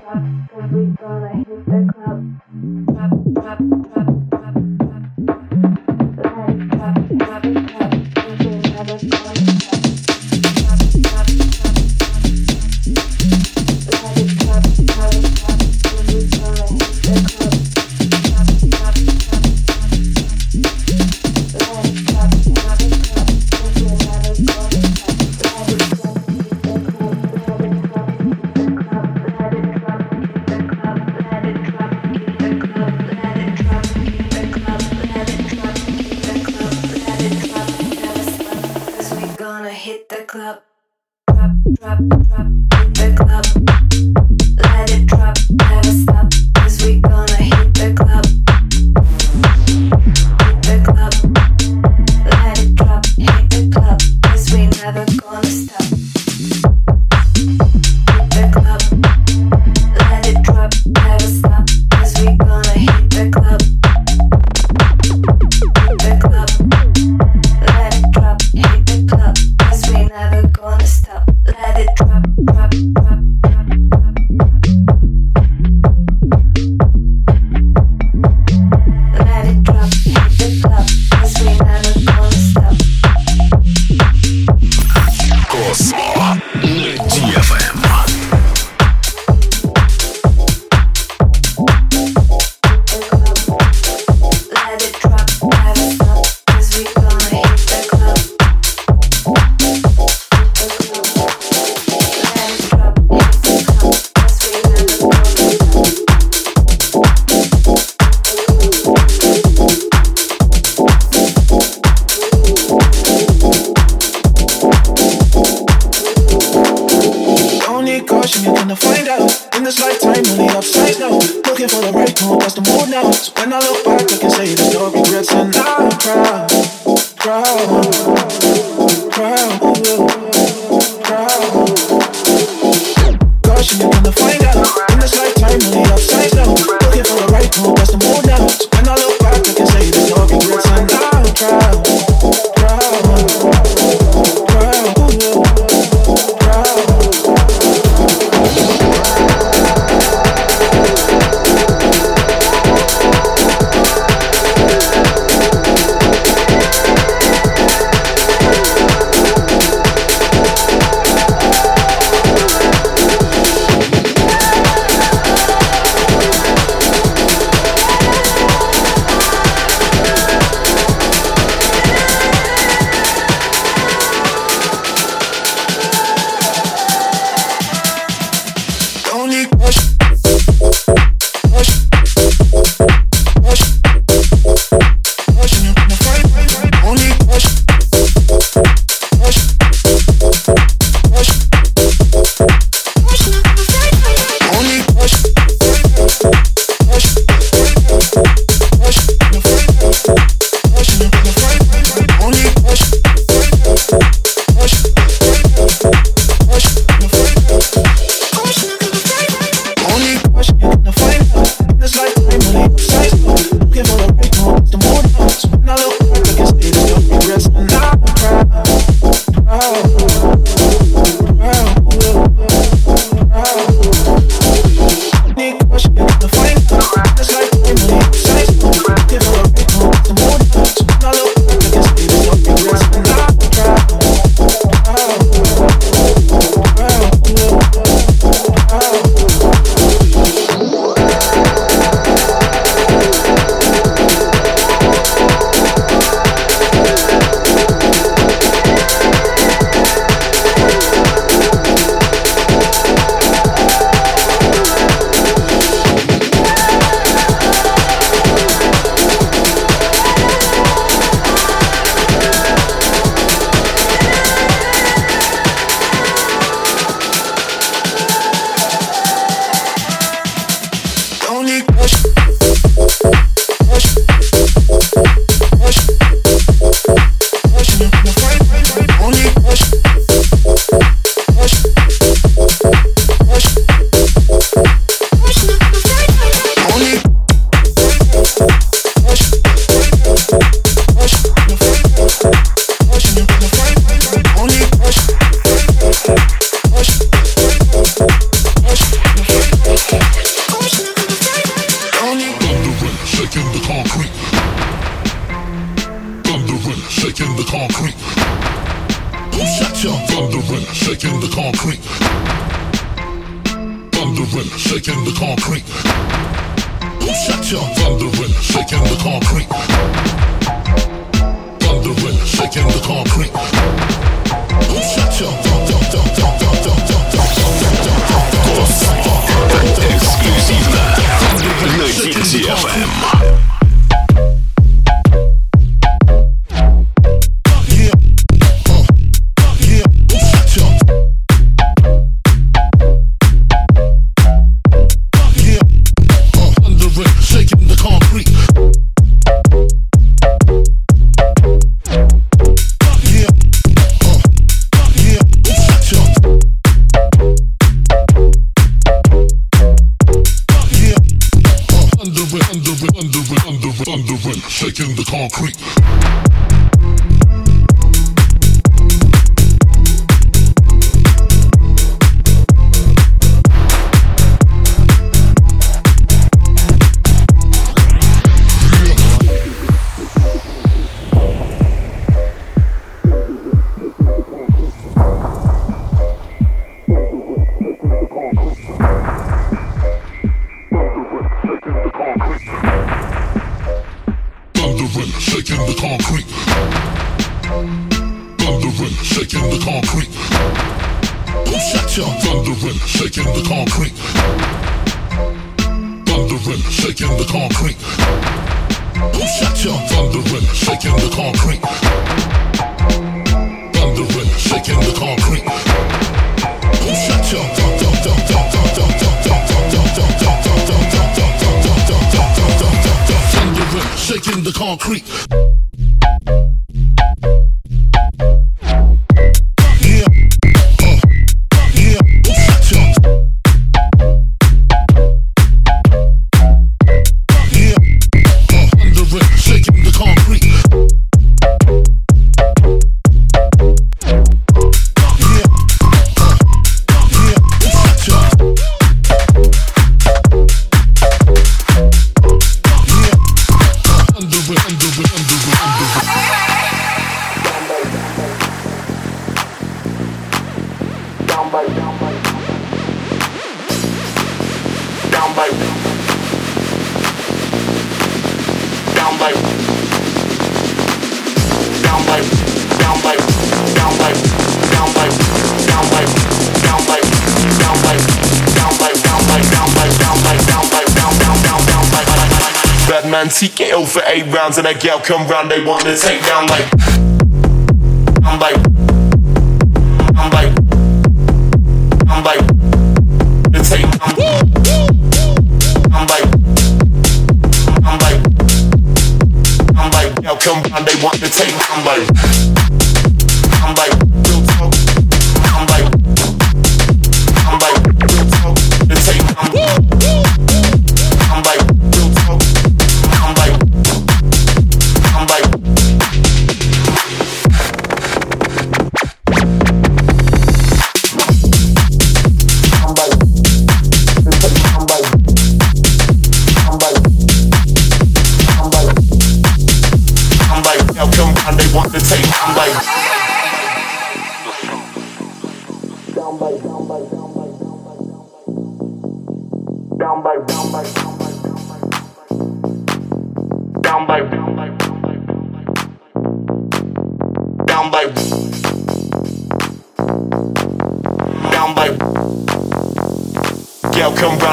What's gonna be gonna hit the ground? you wanna find out. In this lifetime, only upside now. Looking for the right call, that's the mood now. So when I look back, I can say there's no regrets, and I'm proud, proud. man TK over eight rounds and that gal come round, they wanna take down like I'm like I'm like I'm like come on, they want to take my money.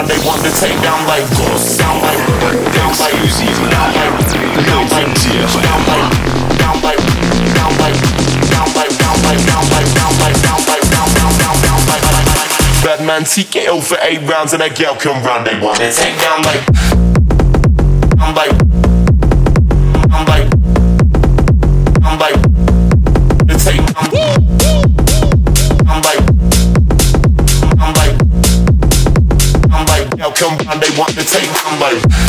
they want to take down like ghosts. Down like, down like, down like, down like, down like, down like, down like, down like, down like, down like, down like, down like, down down down down like, like, like. Batman TKO for eight rounds and down like, come round. They want to take down like, down like. come round, they want to take my life.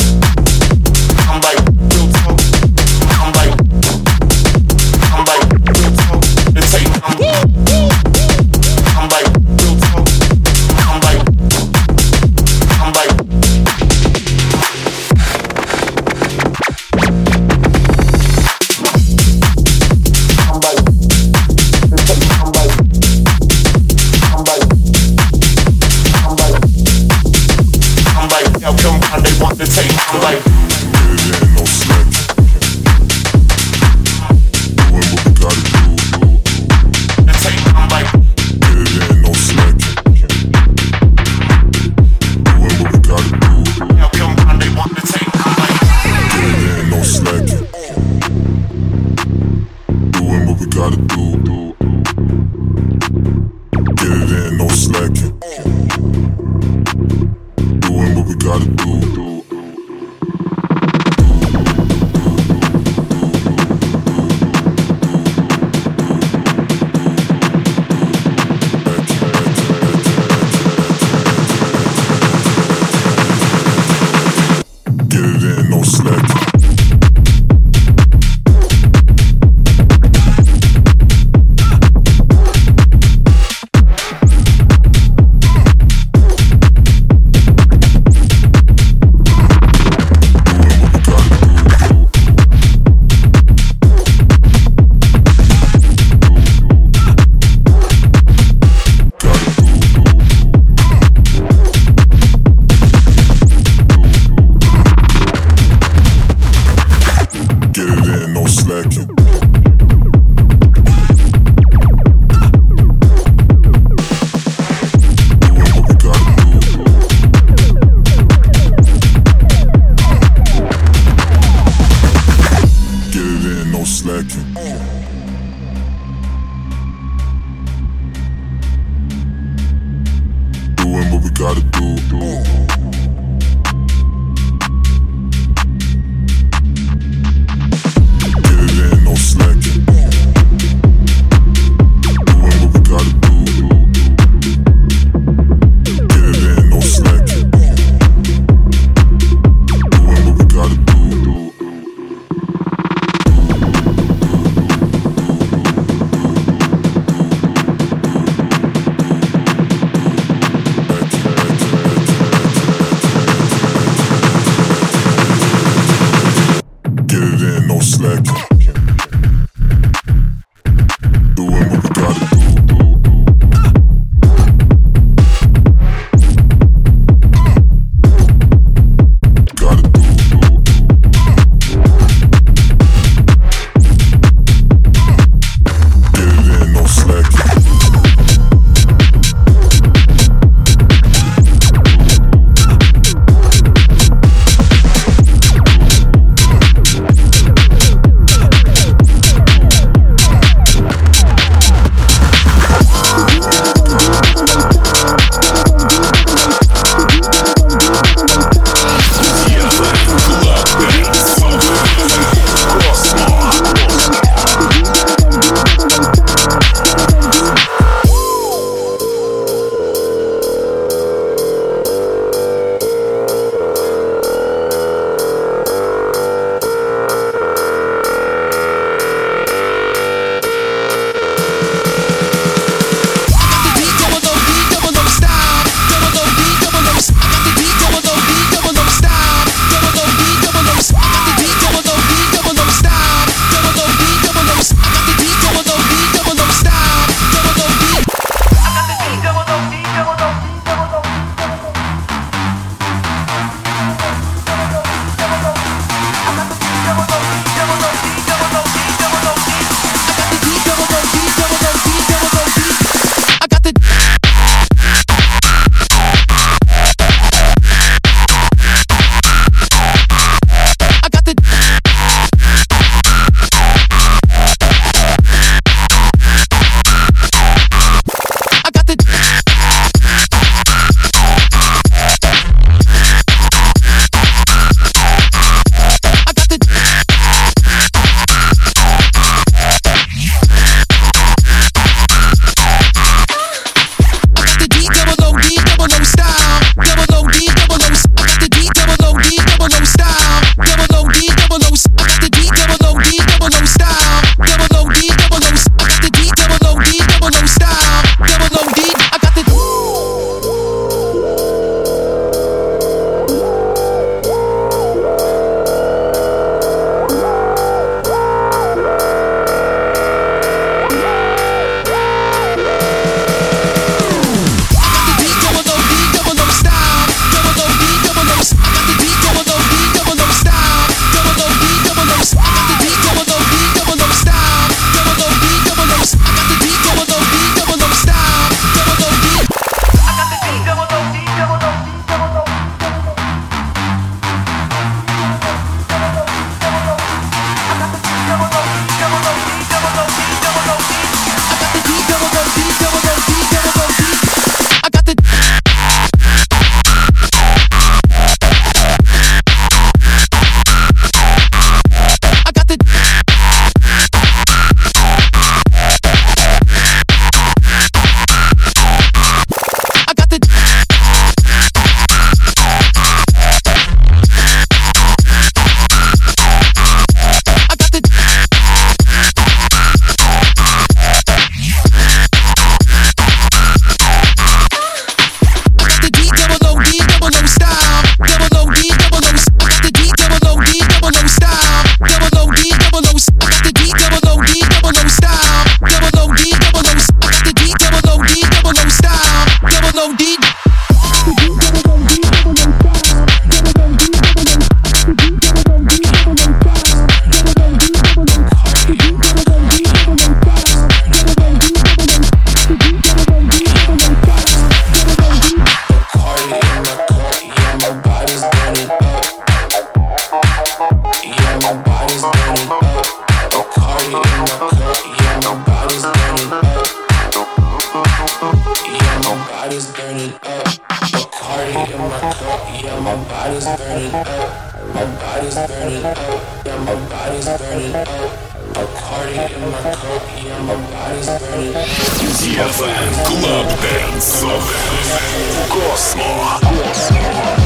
Космо. Космо.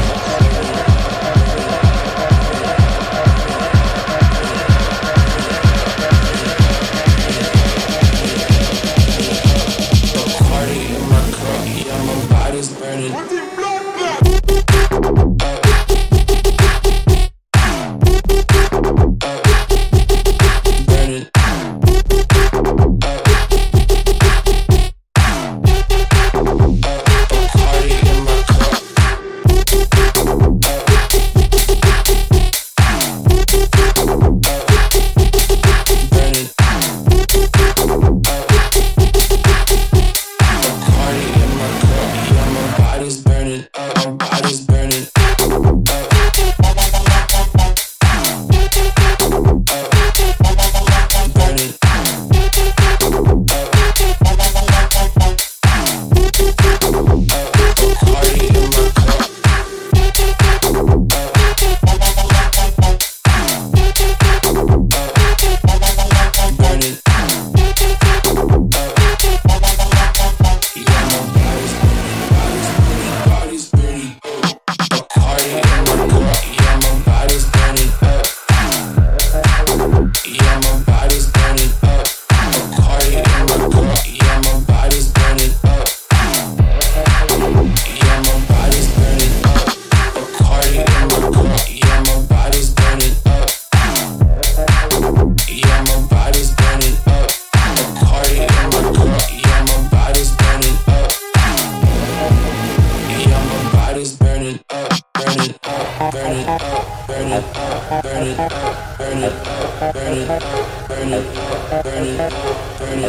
Thank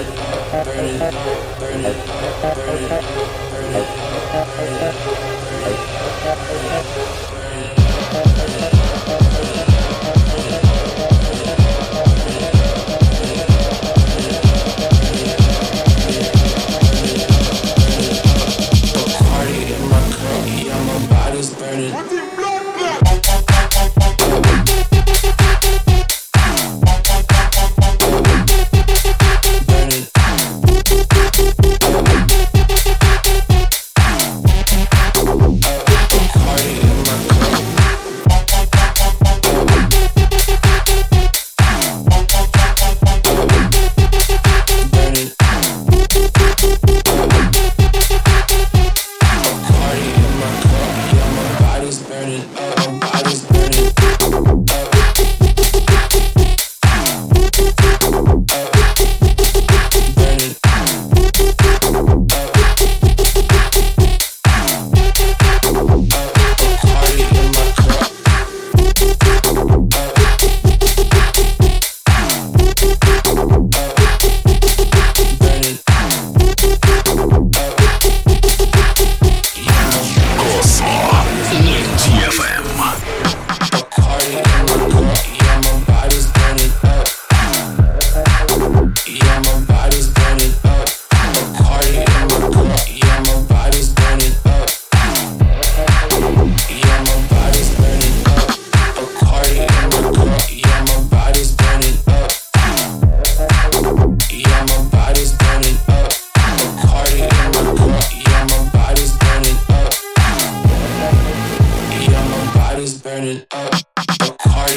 you.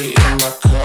In my cup.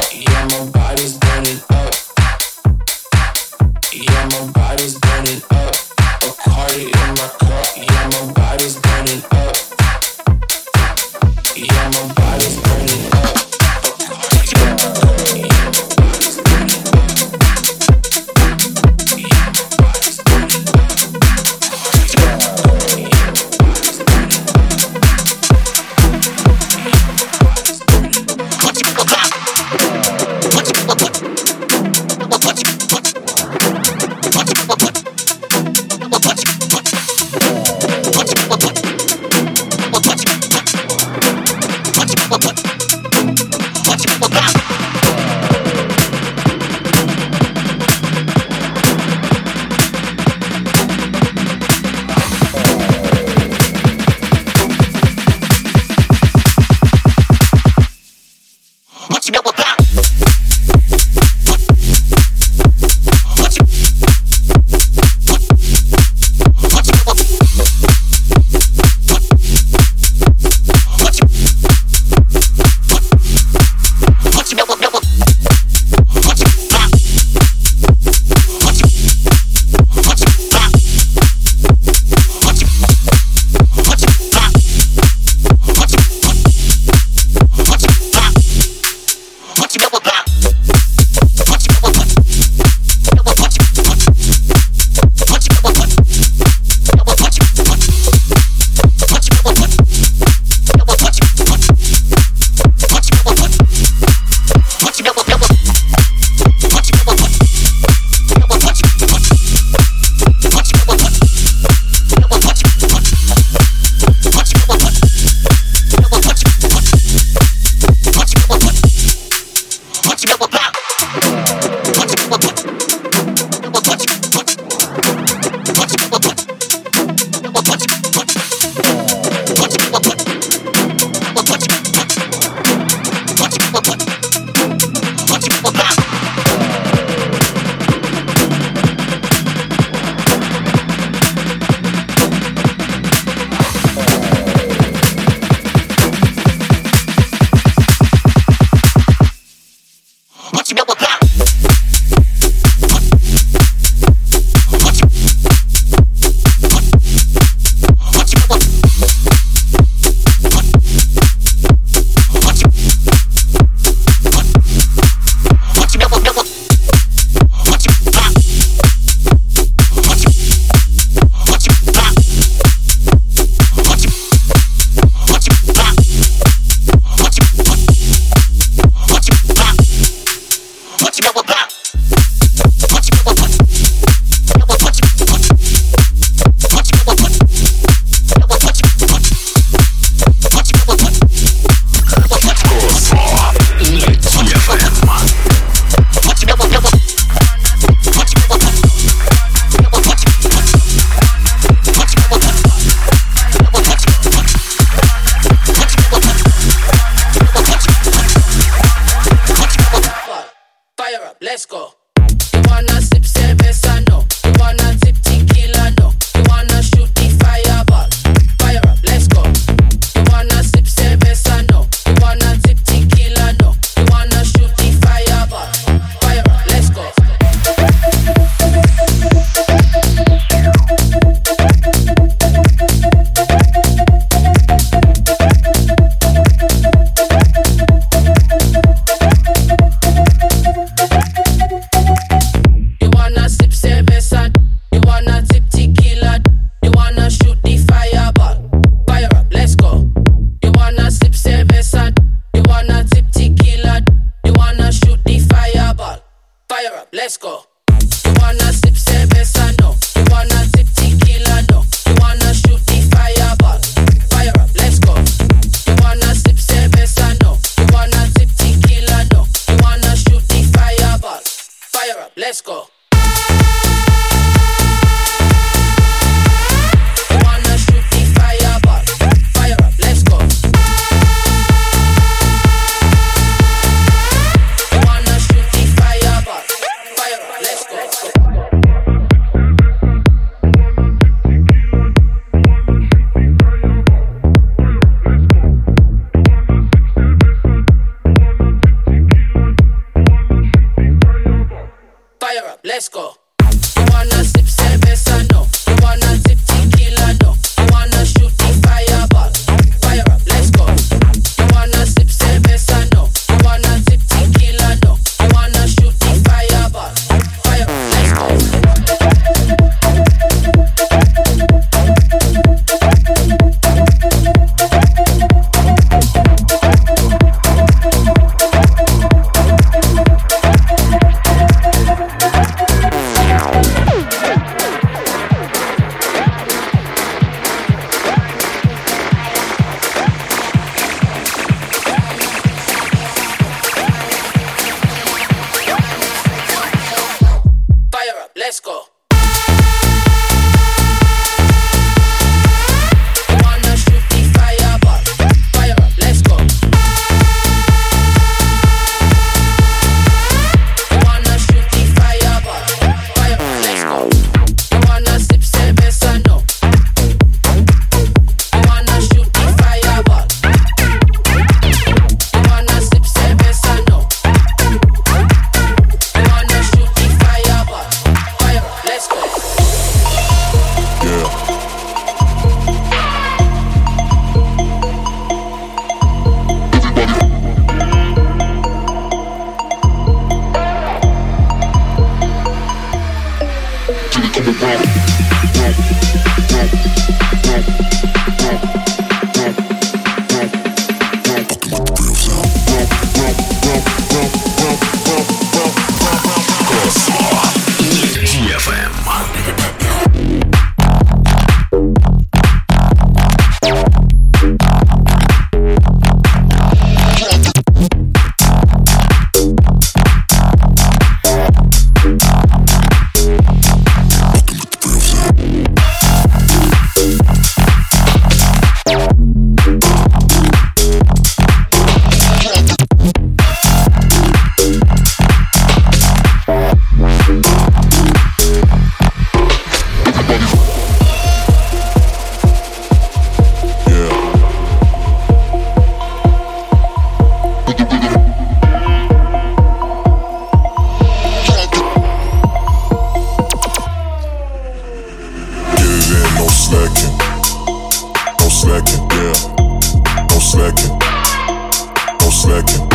slacking.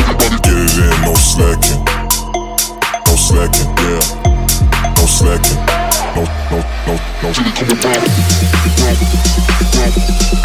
Get it in, no slacking. No slacking, yeah. No slacking. No, no, no, no.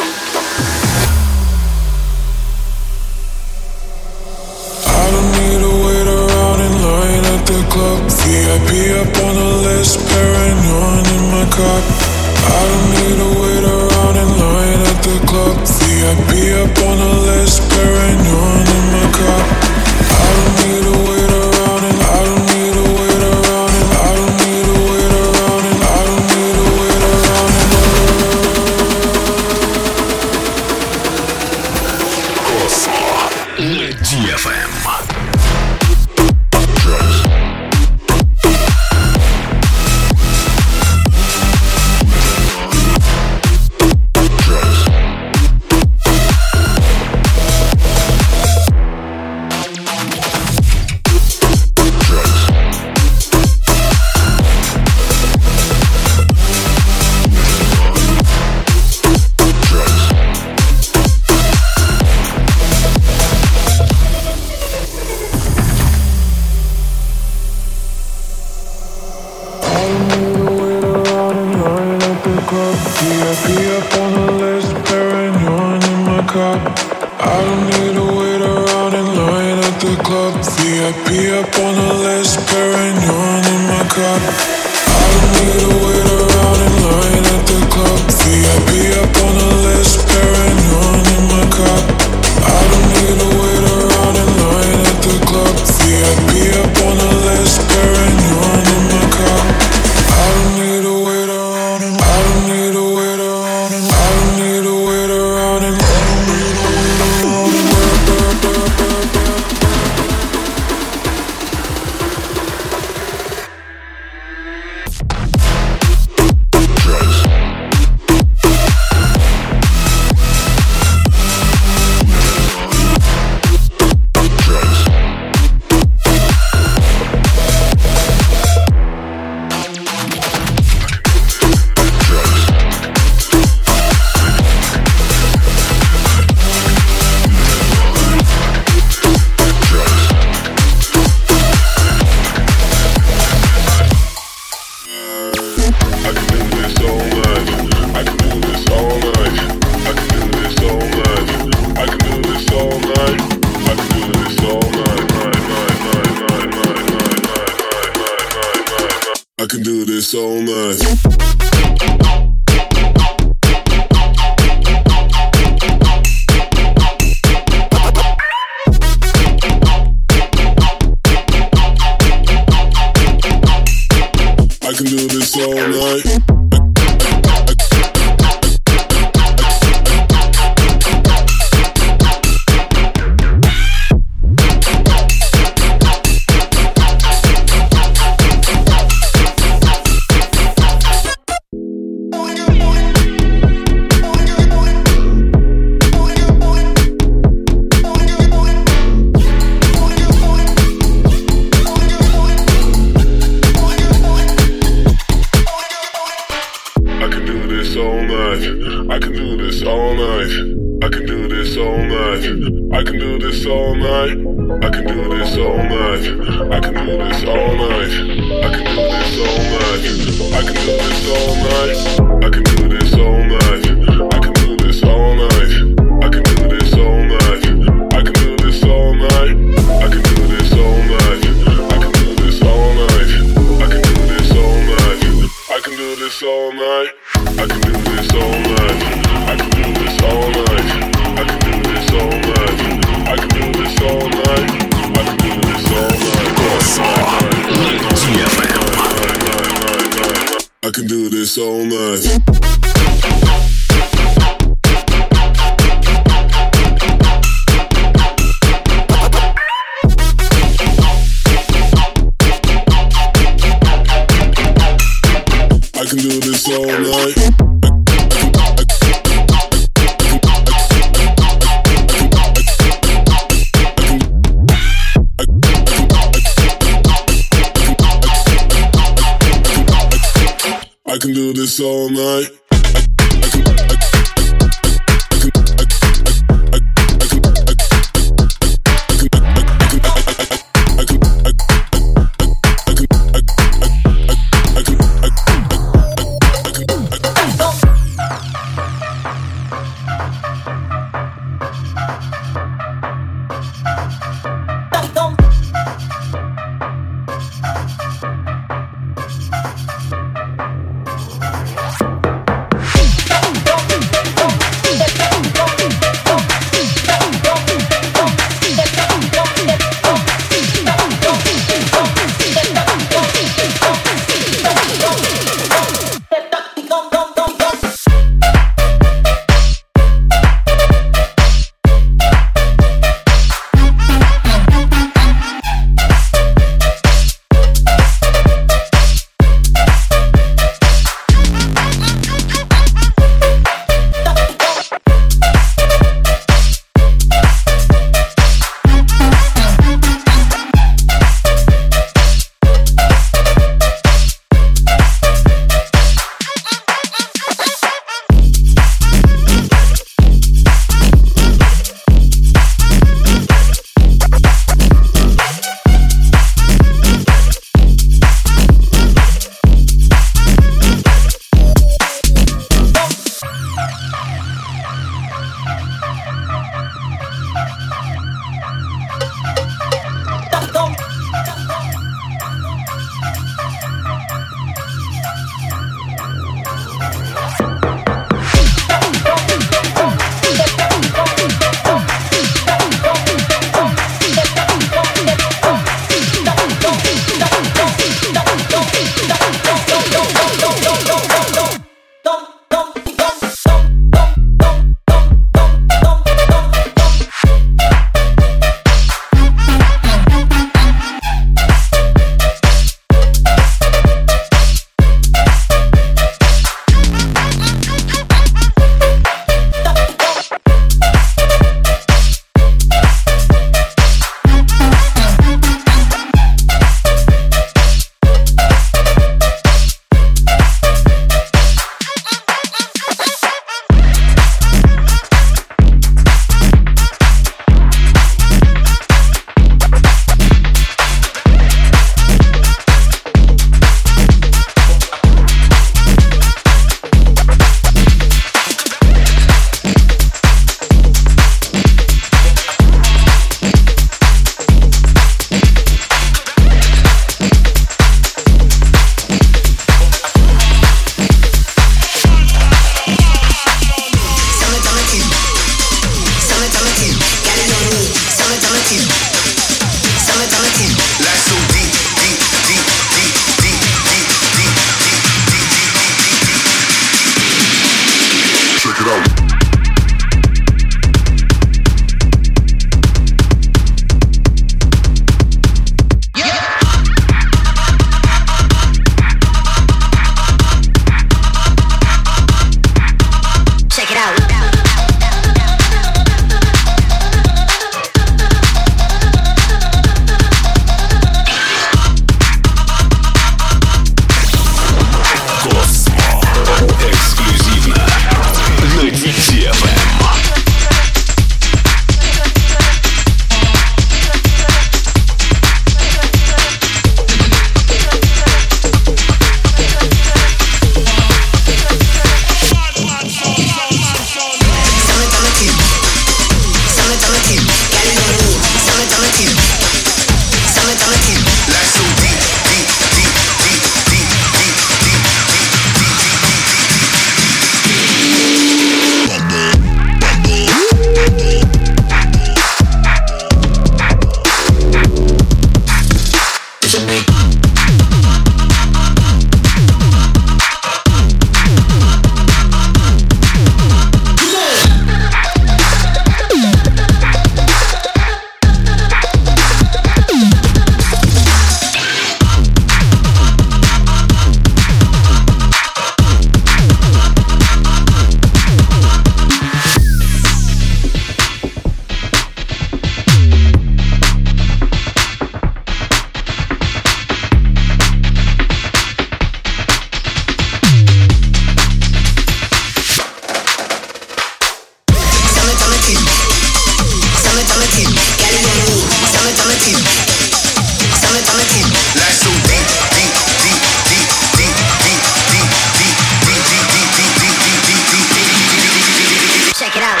Check it out.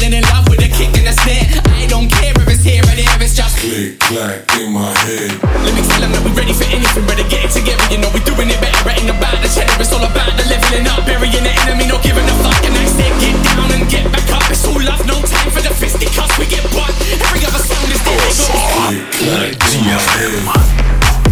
falling in love with a kick and a snare. I don't care if it's here or there, it's just click clack in my head. Let me tell them that we're ready for anything, better get it together. You know we're doing it better, ain't about the cheddar. It's all about the leveling up, burying the enemy, not giving a fuck. And I say, get down and get back up. It's all love, no time for the fisticuffs. We get what every other sound is dead. Click clack in my head.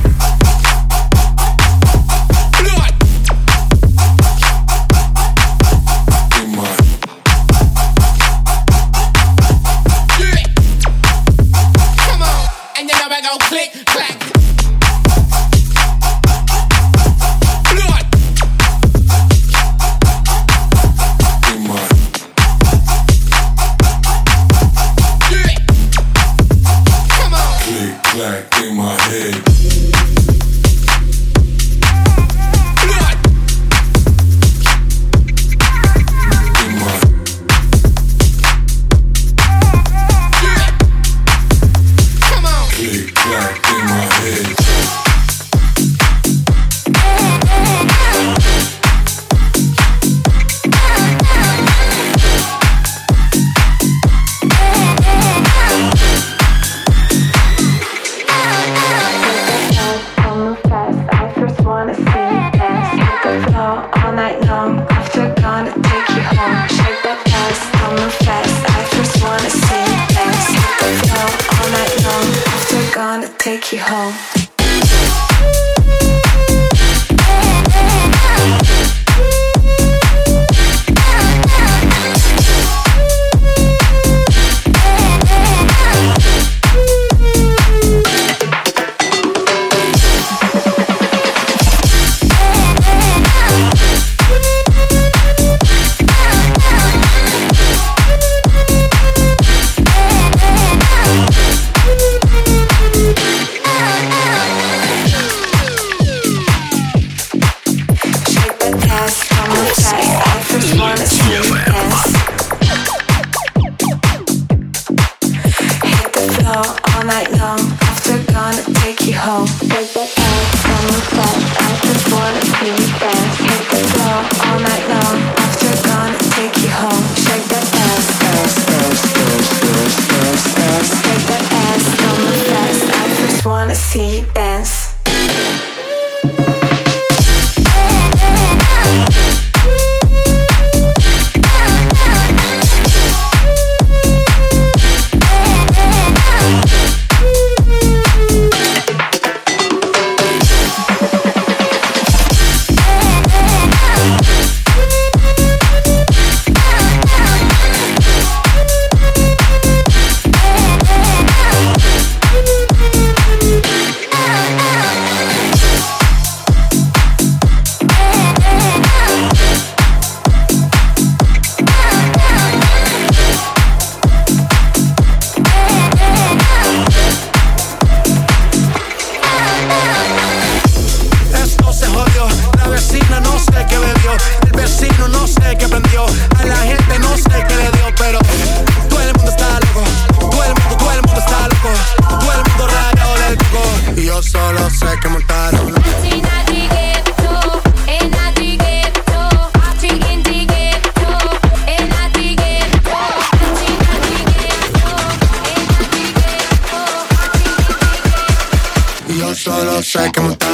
yo solo sé cantar.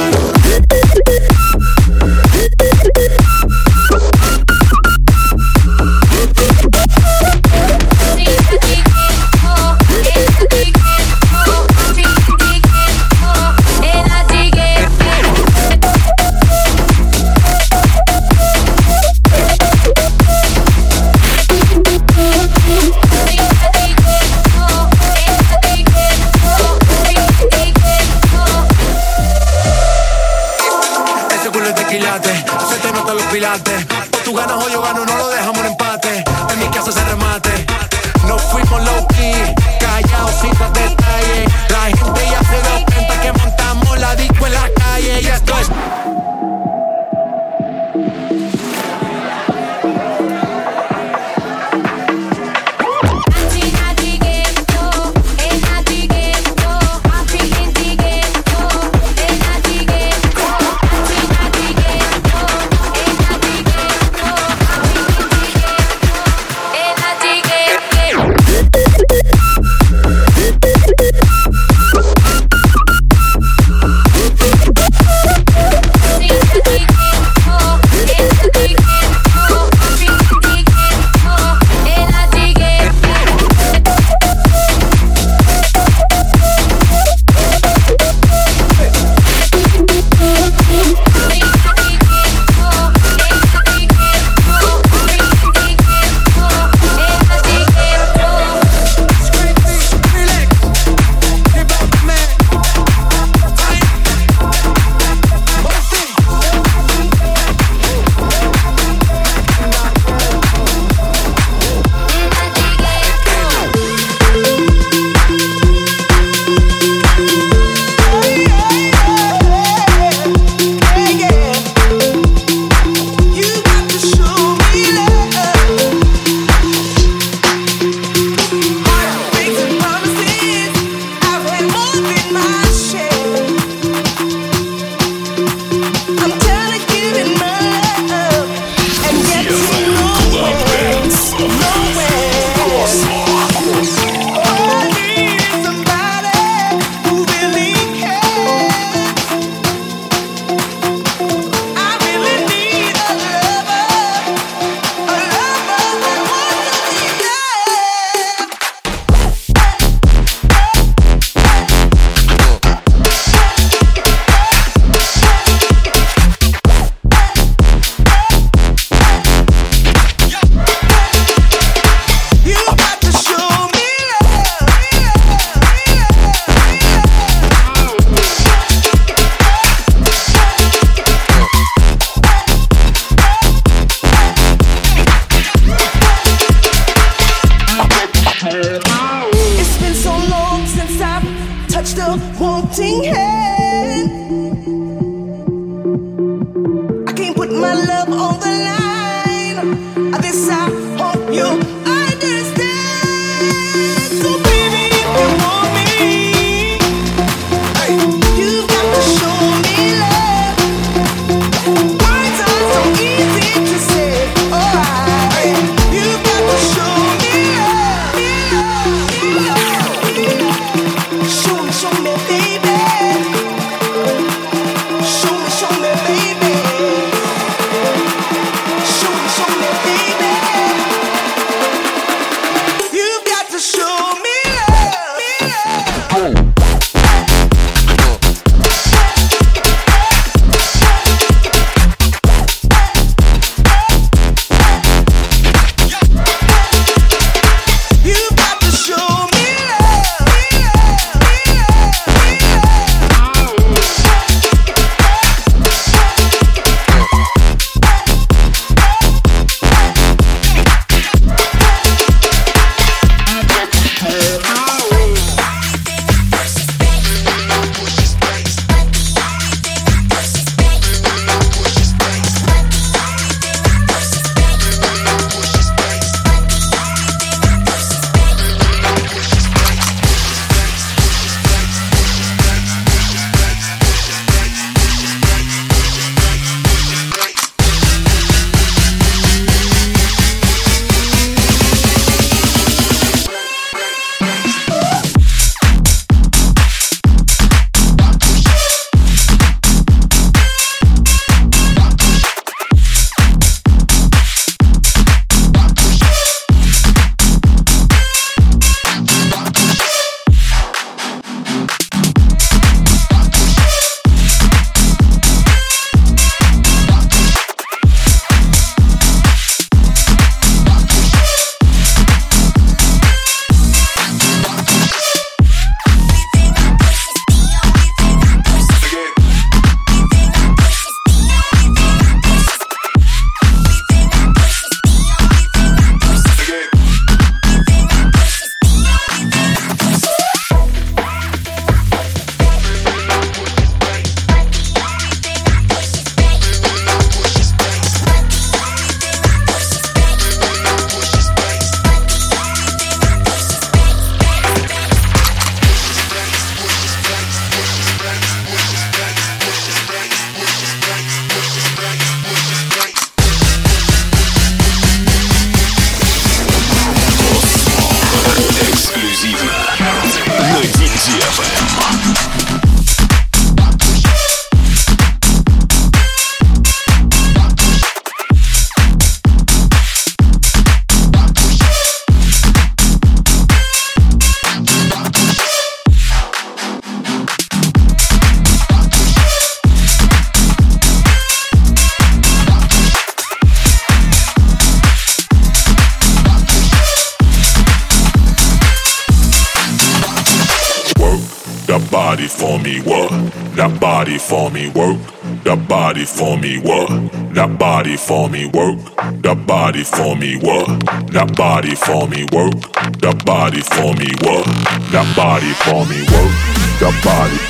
for me work, that body for me work, that body for me work, that body for me work, that body for me work, that body,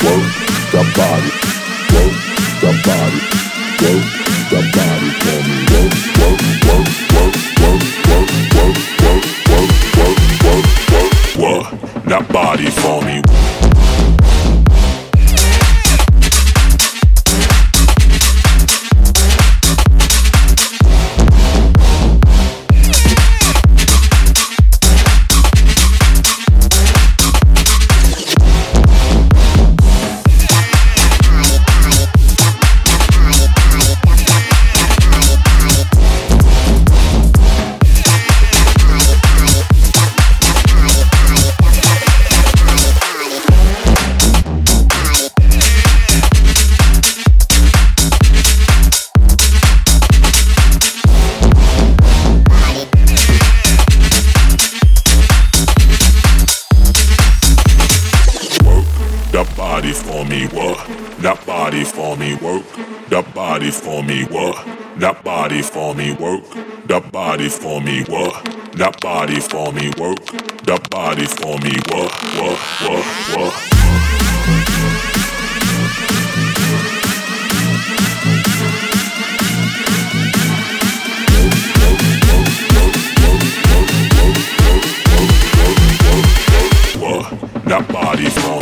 work, that body, work, that body, work, body for me work, work, work, work, work, work, work, work, work, work, work, work, work, that body for me work. body for me, what? That body for me, work. That body for me, what? That body for me, work. That body for me, what? What? What? What? That body for